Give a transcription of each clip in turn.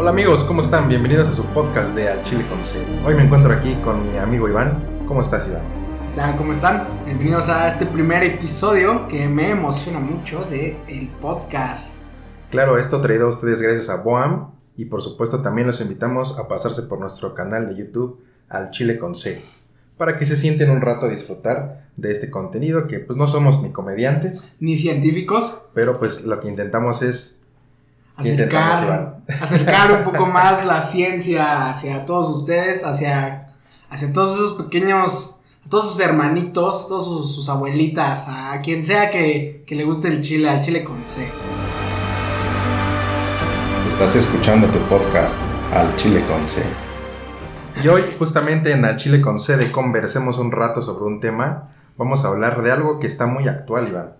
Hola amigos, ¿cómo están? Bienvenidos a su podcast de Al Chile con C. Hoy me encuentro aquí con mi amigo Iván. ¿Cómo estás, Iván? ¿Cómo están? Bienvenidos a este primer episodio que me emociona mucho de el podcast. Claro, esto traído a ustedes gracias a Boam y por supuesto también los invitamos a pasarse por nuestro canal de YouTube Al Chile con C para que se sienten un rato a disfrutar de este contenido que pues no somos ni comediantes Ni científicos, pero pues lo que intentamos es ¿Qué acercar, acercar un poco más la ciencia hacia todos ustedes, hacia, hacia todos esos pequeños, todos sus hermanitos, todos sus, sus abuelitas, a quien sea que, que le guste el chile, al chile con C. Estás escuchando tu podcast Al Chile con C. Y hoy, justamente en Al Chile con C de Conversemos un rato sobre un tema, vamos a hablar de algo que está muy actual, Iván.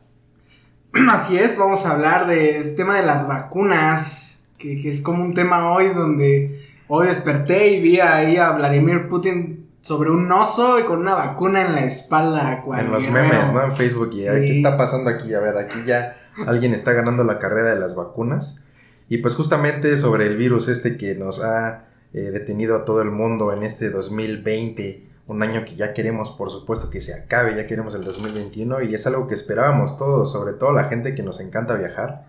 Así es, vamos a hablar del tema de las vacunas, que, que es como un tema hoy donde hoy desperté y vi ahí a Vladimir Putin sobre un oso y con una vacuna en la espalda. cual En los guerrero. memes, ¿no? En Facebook. Y ¿qué está pasando aquí? A ver, aquí ya alguien está ganando la carrera de las vacunas. Y pues justamente sobre el virus este que nos ha eh, detenido a todo el mundo en este 2020, un año que ya queremos, por supuesto, que se acabe, ya queremos el 2021 y es algo que esperábamos todos, sobre todo la gente que nos encanta viajar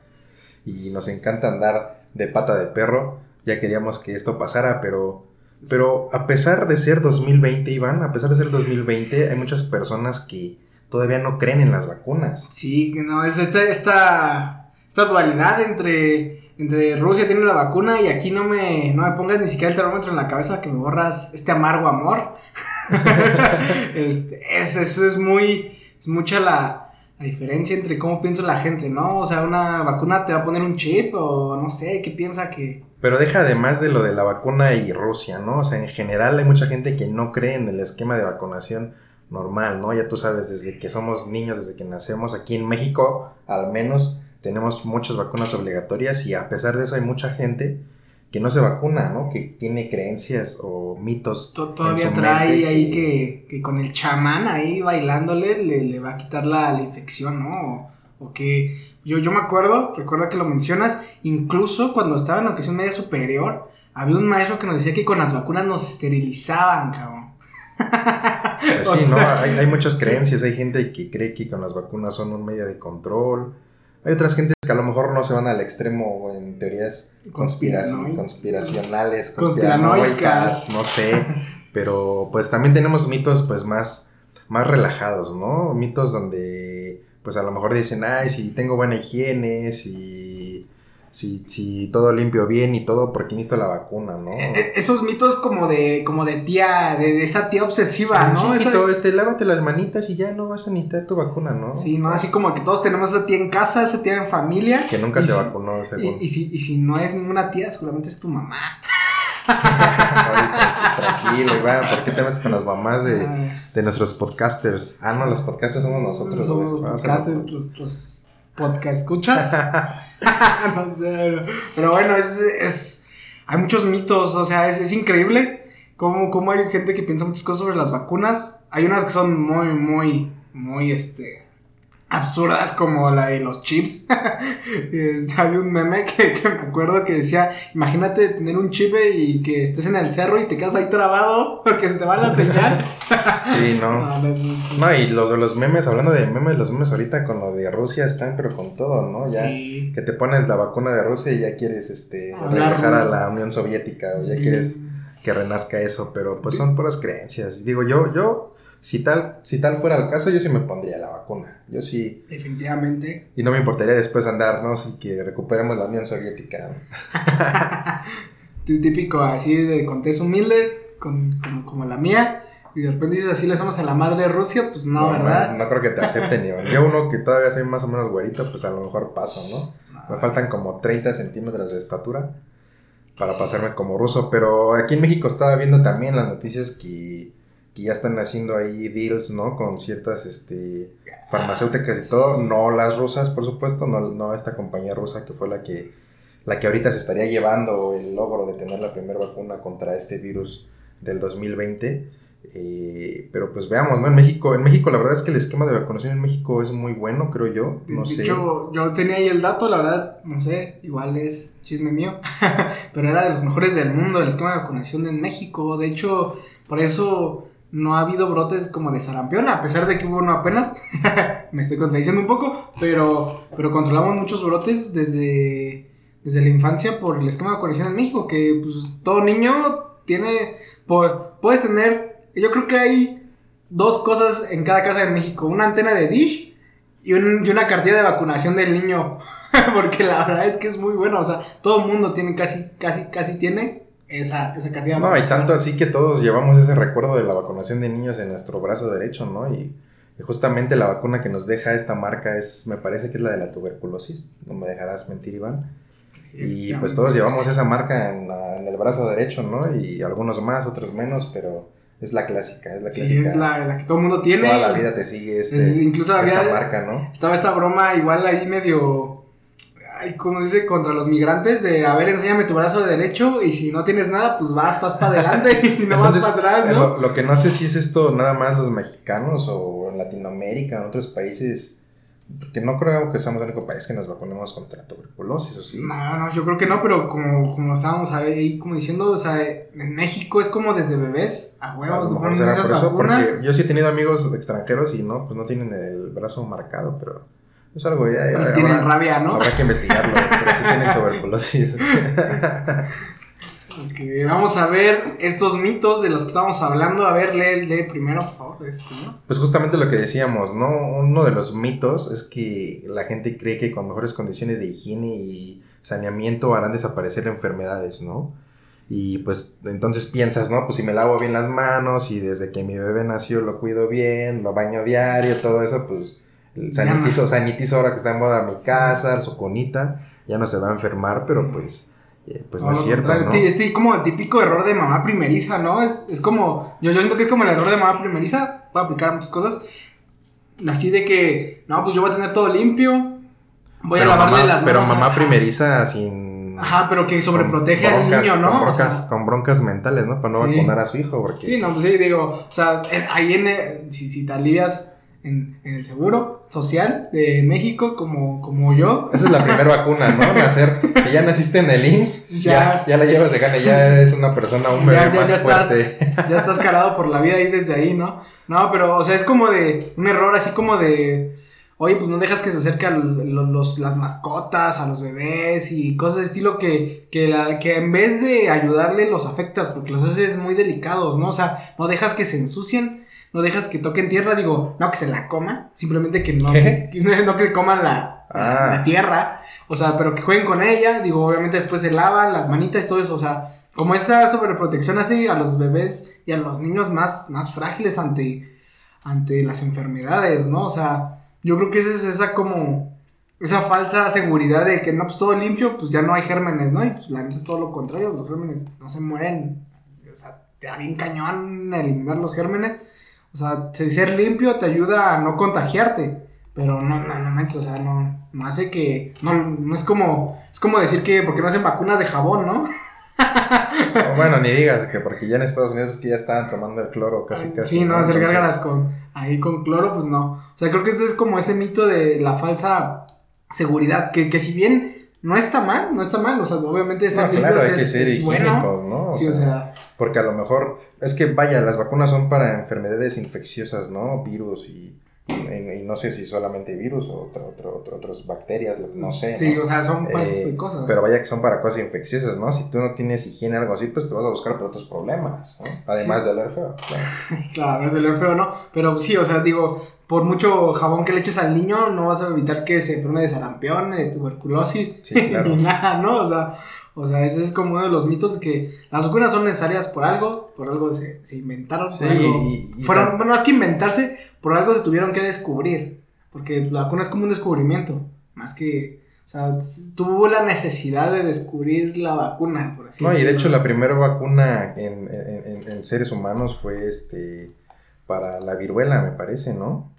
y nos encanta andar de pata de perro, ya queríamos que esto pasara, pero... Pero a pesar de ser 2020, Iván, a pesar de ser 2020, hay muchas personas que todavía no creen en las vacunas. Sí, no, es esta, esta, esta dualidad entre, entre Rusia tiene la vacuna y aquí no me, no me pongas ni siquiera el termómetro en la cabeza que me borras este amargo amor. Este, es, eso es muy, es mucha la, la diferencia entre cómo piensa la gente, ¿no? O sea, una vacuna te va a poner un chip o no sé, ¿qué piensa que...? Pero deja además de lo de la vacuna y Rusia, ¿no? O sea, en general hay mucha gente que no cree en el esquema de vacunación normal, ¿no? Ya tú sabes, desde que somos niños, desde que nacemos, aquí en México al menos tenemos muchas vacunas obligatorias y a pesar de eso hay mucha gente que no se vacuna, ¿no? Que tiene creencias o mitos. Todavía trae ahí que, que con el chamán ahí bailándole le, le va a quitar la, la infección, ¿no? O, o que yo, yo me acuerdo, recuerda que lo mencionas, incluso cuando estaba en la educación media superior, había un maestro que nos decía que con las vacunas nos esterilizaban, cabrón. Pues sí, ¿no? Hay, hay muchas creencias, hay gente que cree que con las vacunas son un medio de control. Hay otras gentes que a lo mejor no se van al extremo en teorías conspiracionales, Conspiranoicas. conspiranoicas, no sé. Pero pues también tenemos mitos pues más, más relajados, ¿no? Mitos donde pues a lo mejor dicen, ay, si tengo buena higiene, si, si, si todo limpio bien y todo, ¿por qué necesito la vacuna, no? E- Esos mitos como de, como de tía, de, de esa tía obsesiva, ¿no? Esa- Chiquito, este, lávate las manitas y ya no vas a necesitar tu vacuna, ¿no? Sí, ¿no? Así como que todos tenemos esa tía en casa, esa tía en familia. Que nunca Y se si- vacunó, Y, según. y si, y si no es ninguna tía, seguramente es tu mamá. Ahorita, tranquilo, Iván, ¿por qué te metes con las mamás de, Ay. de nuestros podcasters? Ah, no, los podcasters somos nosotros. Somos a- podcasters, los, los podcast escuchas. no sé, pero, bueno, es, es- hay muchos mitos, o sea, es, es increíble cómo, cómo hay gente que piensa muchas cosas sobre las vacunas. Hay unas que son muy, muy, muy, este, absurdas como la de los chips. Este, Había un meme que, que me acuerdo que decía, imagínate tener un chip y que estés en el cerro y te quedas ahí trabado porque se te va la señal. Sí, no. No, no, y los los memes, hablando de memes, los memes ahorita con lo de Rusia están, pero con todo, ¿no? Ya Sí. que te pones la vacuna de Rusia y ya quieres este Hablar regresar a la Unión Soviética o ya Sí. quieres que renazca eso, pero pues son puras creencias. Digo, yo, yo, si tal, si tal fuera el caso, yo sí me pondría la vacuna. Yo sí, Definitivamente. y no me importaría después andar, ¿no? Si que recuperemos la Unión Soviética. Tí- Típico así de contexto humilde, con, como, como la mía. Y de repente dices así le somos a la madre Rusia, pues no, ¿verdad? No, creo que te acepten, Iván. Yo uno que todavía soy más o menos güerito, pues a lo mejor paso, ¿no? Me faltan como 30 centímetros de estatura para pasarme como ruso. Pero aquí en México estaba viendo también las noticias que, que ya están haciendo ahí deals, ¿no? Con ciertas este, farmacéuticas y todo. No las rusas, por supuesto. No, no esta compañía rusa que fue la que, la que ahorita se estaría llevando el logro de tener la primera vacuna contra este virus del 2020. Eh, pero pues veamos, ¿no? En México, en México la verdad es que el esquema de vacunación en México es muy bueno, creo yo. No sé. hecho, yo tenía ahí el dato, la verdad, no sé, igual es chisme mío, pero era de los mejores del mundo el esquema de vacunación en México. De hecho, por eso no ha habido brotes como de sarampión, a pesar de que hubo uno apenas. Me estoy contradiciendo un poco, pero, pero controlamos muchos brotes desde, desde la infancia por el esquema de vacunación en México, que pues todo niño tiene, puedes tener, yo creo que hay dos cosas en cada casa de México, una antena de dish y, un- y una cartilla de vacunación del niño. Porque la verdad es que es muy bueno. O sea, todo el mundo tiene casi, casi, casi tiene esa, esa cartilla de No, y tanto así que todos llevamos ese recuerdo de la vacunación de niños en nuestro brazo derecho, ¿no? Y, y justamente la vacuna que nos deja esta marca es, me parece que es la de la tuberculosis, no me dejarás mentir, Iván. Y pues todos llevamos esa marca en, la- en el brazo derecho, ¿no? Y algunos más, otros menos, pero es la clásica, es la Sí, es la, la que todo el mundo tiene. Toda la vida te sigue este, Es- incluso esta marca, ¿no? Estaba esta broma igual ahí medio... Ay, ¿cómo se dice? Contra los migrantes de, a ver, enséñame tu brazo derecho y si no tienes nada, pues vas, vas para adelante y no Entonces, vas para atrás, ¿no? Lo, lo que no sé si es esto nada más los mexicanos o en Latinoamérica, en otros países, porque no creo que seamos el único país que nos vacunemos contra tuberculosis, ¿o sí? No, no, yo creo que no, pero como, como estábamos ahí como diciendo, o sea, en México es como desde bebés, a A huevos, será esas eso, vacunas. porque yo sí he tenido amigos extranjeros y no, pues no tienen el brazo marcado, pero es algo ya. Habrá- tienen rabia, ¿no? Habrá que investigarlo, pero sí tienen tuberculosis. Ok, vamos a ver estos mitos de los que estamos hablando. A ver, lee, lee primero, por favor. lee primero. Pues justamente lo que decíamos, ¿no? Uno de los mitos es que la gente cree que con mejores condiciones de higiene y saneamiento harán desaparecer enfermedades, ¿no? Y pues entonces piensas, ¿no? Pues si me lavo bien las manos y desde que mi bebé nació lo cuido bien, lo baño diario, todo eso, pues sanitizo, sanitizo ahora que está en moda mi casa, su conita, ya no se va a enfermar, pero pues, eh, pues no, No, es cierto, ¿no? Este como típico error de mamá primeriza, ¿no? Es, es como, yo, yo siento que es como el error de mamá primeriza, voy a aplicar muchas cosas. Así de que, no, pues yo voy a tener todo limpio, voy pero a lavarle mamá, las manos. pero mamá primeriza sin... Ajá, pero que sobreprotege al niño, ¿no? Con O sea, broncas, con broncas mentales, ¿no? Para no Sí. vacunar a su hijo, porque... Sí, no, pues sí, digo, o sea, ahí en, eh, si, si te alivias en, en el seguro social de México, como, como yo, Esa es la primera vacuna, ¿no? Nacer, que ya naciste en el IMSS, ya, Ya. ya, la llevas de gana, ya eres una persona, un bebé ya, ya, más ya estás, fuerte. ya estás carado por la vida ahí desde ahí, ¿no? No, pero, o sea, es como de un error así como de, oye, pues no dejas que se acerquen lo- los, las mascotas a los bebés y cosas de estilo que, que, la, que en vez de ayudarle los afectas porque los haces muy delicados, ¿no? O sea, no dejas que se ensucien, no dejas que toquen tierra, digo, no que se la coman, simplemente que no, que, no que coman la, Ah. la tierra, o sea, pero que jueguen con ella, digo, obviamente después se lavan las manitas y todo eso, o sea, como esa sobreprotección hace a los bebés y a los niños más, más frágiles ante, ante las enfermedades, ¿no? O sea, yo creo que esa es esa como, esa falsa seguridad de que no, pues todo limpio, pues ya no hay gérmenes, ¿no? Y pues la neta es todo lo contrario, los gérmenes no se mueren, o sea, te da bien cañón eliminar los gérmenes, o sea, ser limpio te ayuda a no contagiarte. Pero no, no, no manches, o sea, no, no hace que. No, no es como. Es como decir que porque no hacen vacunas de jabón, ¿no? No, bueno, ni digas que porque ya en Estados Unidos que ya estaban tomando el cloro casi casi. Sí, no, hacer Entonces, gárgaras con. Ahí con cloro, pues no. O sea, creo que este es como ese mito de la falsa seguridad. Que, que si bien no está mal, no está mal. O sea, obviamente ser No, claro, hay que es, ser es higiénicos. ¿no? O Sí, o sea, Porque a lo mejor, es que vaya, las vacunas son para enfermedades infecciosas, ¿no? Virus y, y- y no sé si solamente virus o otro, otras bacterias, no sé. sí, ¿no? o sea, son para Eh, este tipo de cosas. Pero vaya que son para cosas infecciosas, ¿no? Si tú no tienes higiene o algo así, pues te vas a buscar por otros problemas, ¿no? Además de oler feo. claro. Claro, es el feo, ¿no? Pero sí, o sea, digo, por mucho jabón que le eches al niño, no vas a evitar que se enferme de sarampión, de tuberculosis, Sí, claro. ni nada, ¿no? O sea, o sea, ese es como uno de los mitos que las vacunas son necesarias por algo, por algo se, se inventaron, Sí, por algo. y- y fueron, bueno, más que inventarse, por algo se tuvieron que descubrir. Porque la vacuna es como un descubrimiento, más que. O sea, tuvo la necesidad de descubrir la vacuna, por así No, y de decirlo. hecho la primera vacuna en, en- en- en seres humanos fue este para la viruela, me parece, ¿no?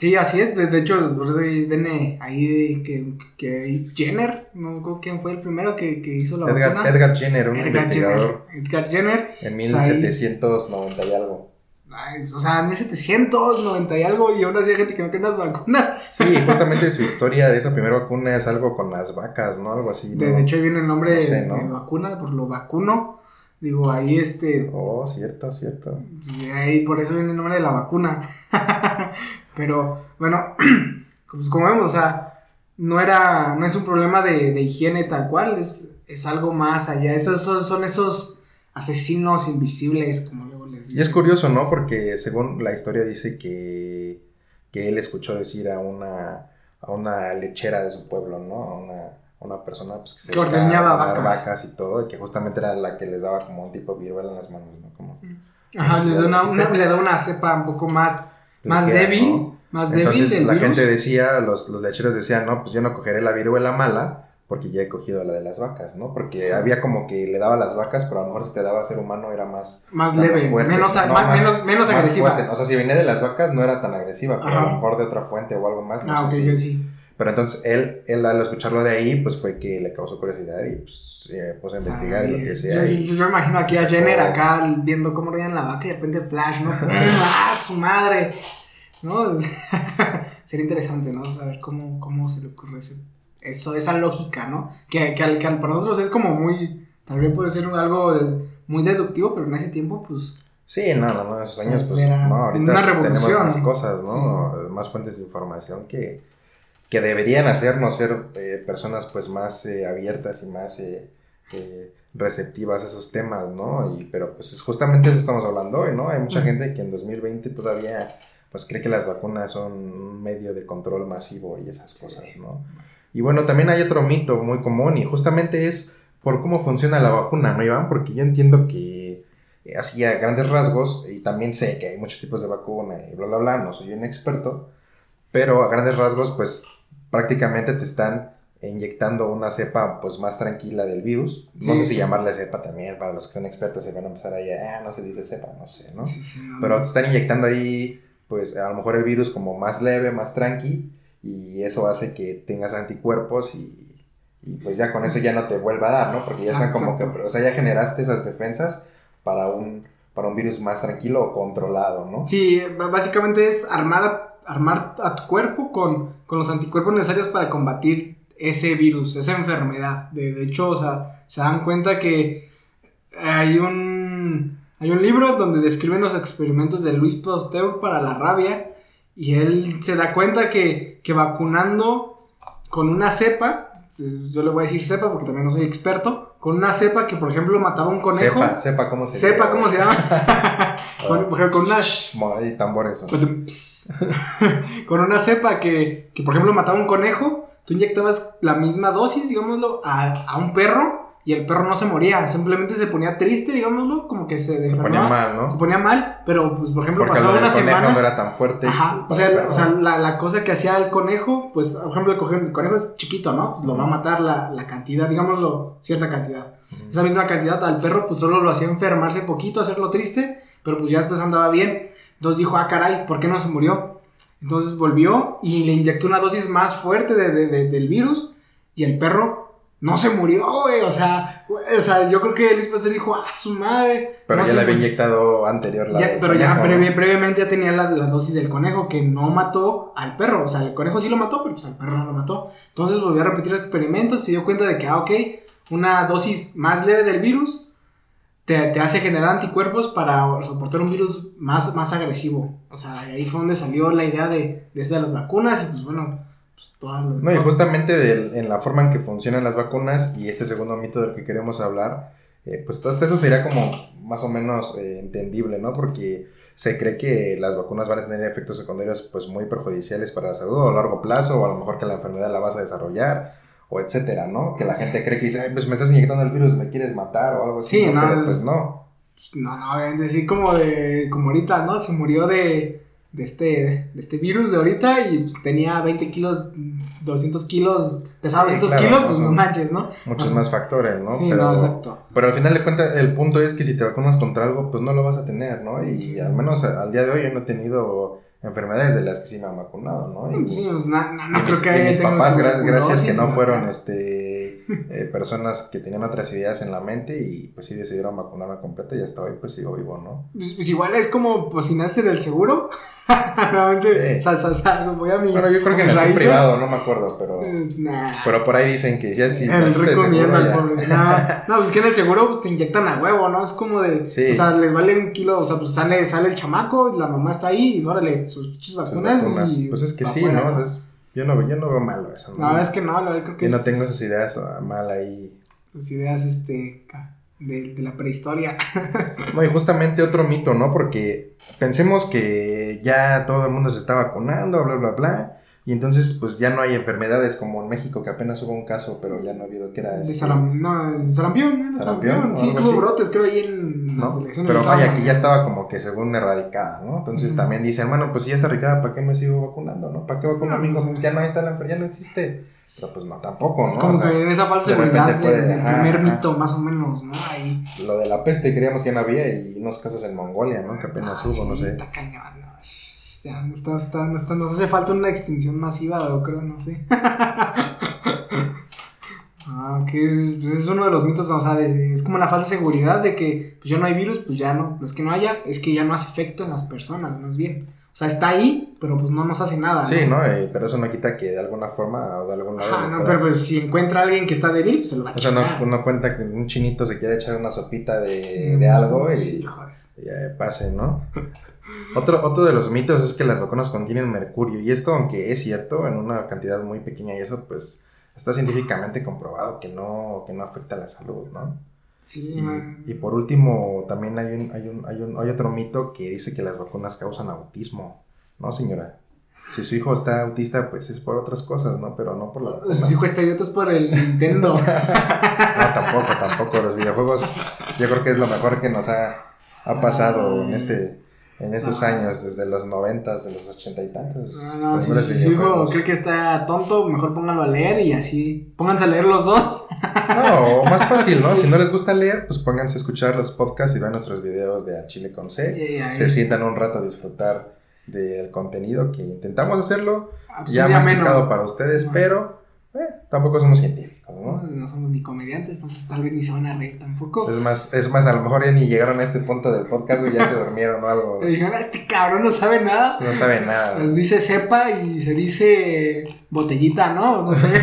Sí, así es. De, de hecho, por eso ahí viene ahí que, que Jenner, no recuerdo quién fue el primero que, que hizo la Edgar, vacuna. Edgar Jenner, un Edgar investigador Jenner. Edgar Jenner. en O sea, ahí- 1790 y algo. Ay, o sea, 1790 y algo, y aún así hay gente que no quiere las vacunas. Sí, justamente su historia de esa primera vacuna es algo con las vacas, ¿no? Algo así. De, ¿no? de hecho, ahí viene el nombre No sé, ¿no? de vacuna, por lo vacuno. Digo, ahí este. Oh, cierto, cierto. sí, ahí por eso viene el nombre de la vacuna. Pero, bueno, pues como vemos, o sea, no era. No es un problema de, de higiene tal cual, es, es algo más allá. Esos son, son esos asesinos invisibles, como luego les digo. Y es curioso, ¿no? Porque según la historia dice que, que él escuchó decir a una, a una lechera de su pueblo, ¿no? A una, una persona pues, que se Que ordeñaba vacas. y todo, y que justamente era la que les daba como un tipo de viruela en las manos, ¿no? Como Ajá, Sí, le da una, ¿viste? una- le da una cepa un poco más, más débil, ¿no? más débil Entonces del la virus. gente decía, los, los lecheros decían, no, pues yo no cogeré la viruela mala porque ya he cogido la de las vacas, ¿no? Porque había como que le daba a las vacas, pero a lo mejor si te daba a ser humano era más... más más leve, fuerte, menos, no, más- menos, menos agresiva. fuerte. O sea, si venía de las vacas no era tan agresiva, pero a lo mejor de otra fuente o algo más. No ah, ok, sé si- sí. Pero entonces él, él al escucharlo de ahí, pues fue que le causó curiosidad y pues se puso a investigar y lo que sea. Yo, yo- yo imagino aquí a Jenner acá viendo cómo reían la vaca y de repente Flash, ¿no? ¡Ah, su madre! ¿No? Sería interesante, ¿no? Saber cómo, cómo se le ocurre ese- eso, esa lógica, ¿no? Que, que, al- que al- para nosotros es como muy. Tal vez puede ser algo de- muy deductivo, pero en ese tiempo, pues. Sí, no, no, no, esos años, pues, no, ahorita una pues, tenemos revolución. más cosas, ¿no? Más fuentes de información que, que deberían hacernos ser eh, personas, pues, más eh, abiertas y más eh, receptivas a esos temas, ¿no? Y, pero, pues, es justamente eso estamos hablando hoy, ¿no? Hay mucha gente que en 2020 todavía, pues, cree que las vacunas son un medio de control masivo y esas cosas, ¿no? Y bueno, también hay otro mito muy común y justamente es por cómo funciona la vacuna, ¿no, Iván? Porque yo entiendo que eh, así a grandes rasgos, y también sé que hay muchos tipos de vacuna y bla, bla, bla, no soy un experto, pero a grandes rasgos, pues prácticamente te están inyectando una cepa pues más tranquila del virus. No Sí, sé si sí. llamarle cepa también, para los que son expertos se van a empezar ahí, ah, no se dice cepa, no sé, ¿no? Sí, Pero te están inyectando ahí, pues a lo mejor el virus como más leve, más tranqui, y eso hace que tengas anticuerpos y, y, pues ya con eso ya no te vuelva a dar, ¿no? Porque ya están como que, o sea, ya generaste esas defensas para un, para un virus más tranquilo o controlado, ¿no? Sí, básicamente es armar armar a tu cuerpo con, con los anticuerpos necesarios para combatir ese virus, esa enfermedad. De, de hecho, o sea, se dan cuenta que hay un, hay un libro donde describen los experimentos de Luis Pasteur para la rabia y él se da cuenta que, que vacunando con una cepa, yo le voy a decir cepa porque también no soy experto, con una cepa que por ejemplo mataba un conejo. Sepa, sepa cómo se Sepa cómo se llama. con, por ejemplo, con una, tambores. ¿no? con una cepa que, que, por ejemplo, mataba un conejo, tú inyectabas la misma dosis, digámoslo, a, a un perro y el perro no se moría, simplemente se ponía triste, digámoslo, como que se Se ponía mal, ¿no? se ponía mal, pero pues, por ejemplo, Porque pasaba una conejo semana. no era tan fuerte. Ajá, o sea, o sea, la, la cosa que hacía el conejo, pues, por ejemplo, el conejo, el conejo es chiquito, ¿no? Lo va a matar la, la cantidad, digámoslo, cierta cantidad. Esa misma cantidad al perro, pues solo lo hacía enfermarse poquito, hacerlo triste, pero pues ya después andaba bien. Entonces dijo, ah, caray, ¿por qué no se murió? Entonces volvió y le inyectó una dosis más fuerte de- de- de- del virus y el perro no se murió, güey. O sea, güey, o sea, yo creo que Luis Pasteur dijo, ah, su madre. Pero no ya le había murió". inyectado anterior la Ya, pero ya previ- previamente ya tenía la, la dosis del conejo que no mató al perro. O sea, el conejo sí lo mató, pero pues al perro no lo mató. Entonces volvió a repetir el experimento, se dio cuenta de que, ah, ok, una dosis más leve del virus te, te hace generar anticuerpos para soportar un virus más, más agresivo. O sea, ahí fue donde salió la idea de, de, esta de las vacunas y pues bueno, pues todas las- No, y justamente en la forma en que funcionan las vacunas y este segundo mito del que queremos hablar, eh, pues hasta eso sería como más o menos eh, entendible, ¿no? Porque se cree que las vacunas van a tener efectos secundarios pues muy perjudiciales para la salud a largo plazo o a lo mejor que la enfermedad la vas a desarrollar o etcétera, ¿no? Que la gente cree que dice, "Ay, pues me estás inyectando el virus, me quieres matar o algo así. Sí, no, Pero, es- pues no. No, no, decir como de, como ahorita, ¿no? Se murió de, de este, de este virus de ahorita y pues, tenía 20 kilos, 200 kilos, pesaba Sí, 200 claro, kilos, pues no manches, ¿no? Muchos O sea, más factores, ¿no? Sí, pero, no, exacto. pero al final de cuentas, el punto es que si te vacunas contra algo, pues no lo vas a tener, ¿no? Y al menos al día de hoy yo no he tenido enfermedades de las que sí me han vacunado, ¿no? Y, Sí, pues, na- na- no y creo mis, que y mis papás, gra- gracias que no fueron este eh, personas que tenían otras ideas en la mente y pues sí decidieron vacunarme completa y hasta hoy pues sigo vivo, ¿no? Pues, pues igual es como pues si naces del seguro. Realmente, Sí. o sea, o sea, voy a mis. Bueno, yo creo que en raíces. privado, no me acuerdo, pero, Pues, nah. pero por ahí dicen que ya si el seguro, al ya- pobre. No, no, pues que en el seguro pues, te inyectan a huevo, ¿no? Es como de. Sí. O sea, les vale un kilo, o sea, pues sale, sale el chamaco, la mamá está ahí, y órale, sus sus vacunas. vacunas. y Pues es que sí, ¿no? O sea, es- yo no, yo no veo malo eso. ¿no? Es que no, la creo que Yo no tengo esas ideas ah, mal ahí. Sus ideas, este, de, de la prehistoria. No, y justamente otro mito, ¿no? Porque pensemos que ya todo el mundo se está vacunando, bla, bla, bla. Y entonces, pues ya no hay enfermedades como en México, que apenas hubo un caso, pero ya no ha habido que era. De este, saram, no, de sarampión, ¿no? ¿Sarampión Sí, tuvo brotes, creo, ahí en ¿no? las elecciones. Pero vaya, estaban que ya estaba como que según erradicada, ¿no? Entonces también dicen, bueno, pues si ya está erradicada, ¿para qué me sigo vacunando, no? ¿Para qué vacuno a No, mi hijo? pues, Pues ya no está la enfermedad, ya no existe. Pero pues no, tampoco, Es ¿no? como O sea, que en esa falsa de seguridad puede- del, ajá, primer ajá. mito, más o menos, ¿no? Ahí. lo de la peste creíamos que no había y unos casos en Mongolia, ¿no? Que apenas Ah, hubo, sí, no sé. Está cañón, ¿no? Ya, no está, está, no está, nos hace falta una extinción masiva, yo creo, no sé. Ah, que es, pues es uno de los mitos, o sea, de- es como la falsa seguridad de que pues ya no hay virus, pues ya no, no es que no haya, es que ya no hace efecto en las personas, más bien. O sea, está ahí, pero pues no nos hace nada. Sí, ¿no? Pero eso no quita que de alguna forma o de algún lado. Ajá, no, puedas- pero pues, si encuentra a alguien que está débil, pues se lo va a O sea, no, no cuenta que un chinito se quiere echar una sopita de, Mm, de algo y ya pase, ¿no? Otro, otro de los mitos es que las vacunas contienen mercurio. Y esto, aunque es cierto, en una cantidad muy pequeña y eso, pues está científicamente comprobado que no, que no afecta a la salud, ¿no? Sí, Y, man. y por último, también hay, un, hay, un, hay, un, hay otro mito que dice que las vacunas causan autismo. No, señora. Si su hijo está autista, pues es por otras cosas, ¿no? Pero no por la vacuna. Su hijo está idiota es por el Nintendo. No, tampoco, tampoco. Los videojuegos yo creo que es lo mejor que nos ha, ha pasado en este en estos Ah. años, desde los noventas, de los ochenta y tantos. No, no, Los si, su hijo cree que está tonto, mejor póngalo a leer y así. Pónganse a leer los dos. No, más fácil, ¿no? Si no les gusta leer, pues pónganse a escuchar los podcasts y vean nuestros videos de Al Chile con C. Se sientan un rato a disfrutar del contenido que intentamos hacerlo Ah, pues, ya masticado menos. para ustedes, Bueno. pero eh, tampoco somos científicos, No, ¿no? somos ni comediantes, entonces tal vez ni se van a reír tampoco. Es más, es más, a lo mejor ya ni llegaron a este punto del podcast y ya se durmieron o algo. Dijeron, "Ah, este cabrón no sabe nada. No saben nada. Pues dice cepa y se dice botellita, ¿no? No sé.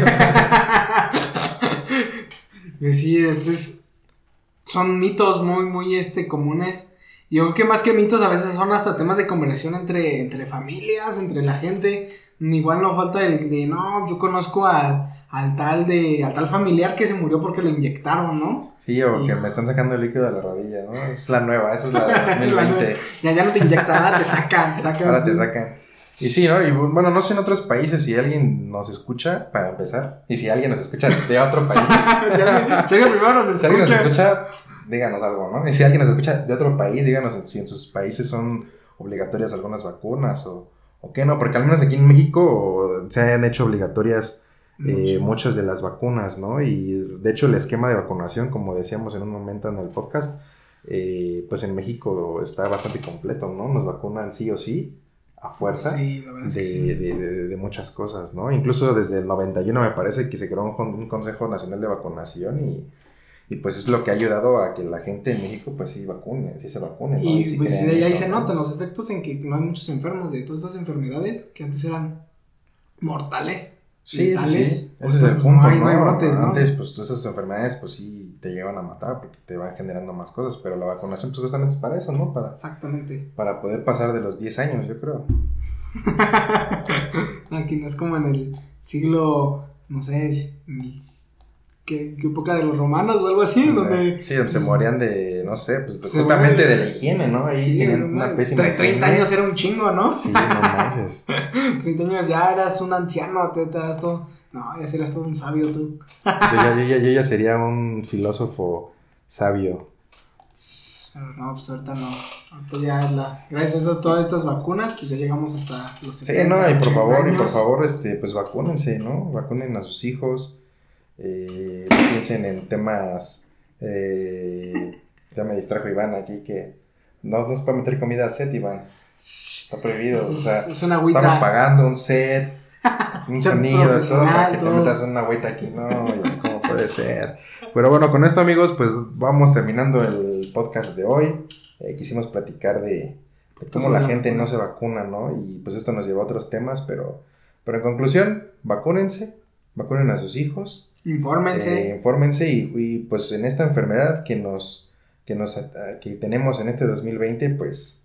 Pues sí, estos son mitos muy, muy este, comunes. Yo creo que más que mitos a veces son hasta temas de conversación entre, entre familias, entre la gente. Igual no falta el de, no, yo conozco al, al tal de, al tal familiar que se murió porque lo inyectaron, ¿no? Sí, o que Hijo. me están sacando el líquido de la rodilla, ¿no? Es la nueva, esa es la de Es la 2020. nueva. Ya, ya no te inyectan nada, te sacan, te sacan. Ahora te sacan. Y sí, ¿no? Y bueno, no sé en otros países si alguien nos escucha, para empezar, y si alguien nos escucha de otro país, si, alguien, si alguien primero nos escucha. si alguien nos escucha, pues, díganos algo, ¿no? Y si alguien nos escucha de otro país, díganos si en sus países son obligatorias algunas vacunas o, o qué no, porque al menos aquí en México se han hecho obligatorias eh, muchas de las vacunas, ¿no? Y de hecho el esquema de vacunación, como decíamos en un momento en el podcast, eh, pues en México está bastante completo, ¿no? Nos vacunan sí o sí, a fuerza, Sí, de, sí. de- de- de muchas cosas, ¿no? Incluso desde el 91 me parece que se creó un Consejo Nacional de Vacunación y, y pues es lo que ha ayudado a que la gente en México pues sí vacune, sí se vacune, ¿no? Y sí pues de ahí eso, se ¿no? notan los efectos en que no hay muchos enfermos de todas estas enfermedades que antes eran mortales. Sí, sí, letales. sí. Ese es el Pues, punto, no. Antes, pues, todas esas enfermedades, pues, sí te llevan a matar porque te van generando más cosas, pero la vacunación, pues, justamente es para eso, ¿no? Para, Exactamente. para poder pasar de los 10 años, yo creo. Aquí no es como en el siglo, no sé, es- ¿qué, qué época de los romanos o algo así? donde Sí, donde se morían de, no sé, pues, justamente muere- de la higiene, ¿no? Ahí Sí, tenían una pésima tre- 30 higiene. años era un chingo, ¿no? Sí, no manches. 30 años ya eras un anciano, te das todo. No, ya serías todo un sabio tú. Yo ya, yo ya- yo ya sería un filósofo sabio. Pero no, pues ahorita no. Ahorita ya la, gracias a todas estas vacunas, pues ya llegamos hasta los Sí, 70, no, y por 80 favor, y por favor, este, pues vacúnense, ¿no? Vacunen a sus hijos. Eh, piensen en temas. Eh, ya me distrajo Iván aquí que no, no se puede meter comida al set, Iván. Está prohibido. O sea, es, una estamos pagando un set, un sonido, todo para que te metas una agüita aquí. No, ¿cómo puede ser. Pero bueno, con esto amigos, pues vamos terminando el podcast de hoy. Eh, quisimos platicar de, de cómo la gente no se vacuna, ¿no? Y pues esto nos lleva a otros temas, pero, pero en conclusión, vacúnense, vacunen a sus hijos. Infórmense. Eh, infórmense y, y, pues en esta enfermedad que nos, que nos que tenemos en este 2020, pues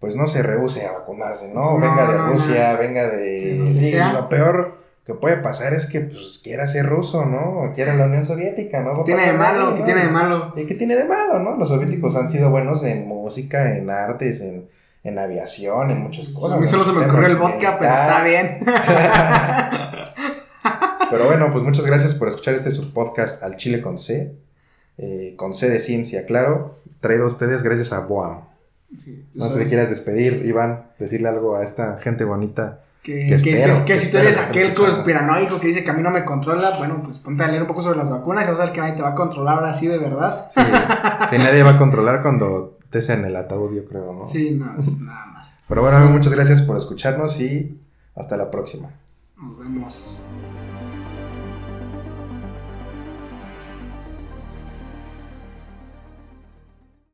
pues no se rehúse a vacunarse, ¿no? No, venga de Rusia, no. venga De lo peor que puede pasar es que pues quiera ser ruso, ¿no? O quiera la Unión Soviética, ¿no? ¿Qué tiene de malo? ¿Qué ¿no? tiene de malo? ¿Y qué tiene de malo, no? Los soviéticos han sido buenos en música, en artes, en, en aviación, en muchas cosas. A mí solo se me ocurrió el vodka, pero está bien. Pero bueno, pues muchas gracias por escuchar este subpodcast al Chile con C, eh, con C de ciencia, claro, traído a ustedes gracias a Boam. Sí, No sé soy- si quieras despedir, Iván, decirle algo a esta gente bonita. Que, que que- espero, que- que que si tú eres aquel conspiranoico que dice que a mí no me controla, bueno, pues ponte a leer un poco sobre las vacunas y vas a ver que nadie te va a controlar ahora sí de verdad. Sí, sí, nadie va a controlar cuando estés en el ataúd, yo creo, ¿no? Sí, no, nada más. Pero bueno, muchas gracias por escucharnos y hasta la próxima. Nos vemos.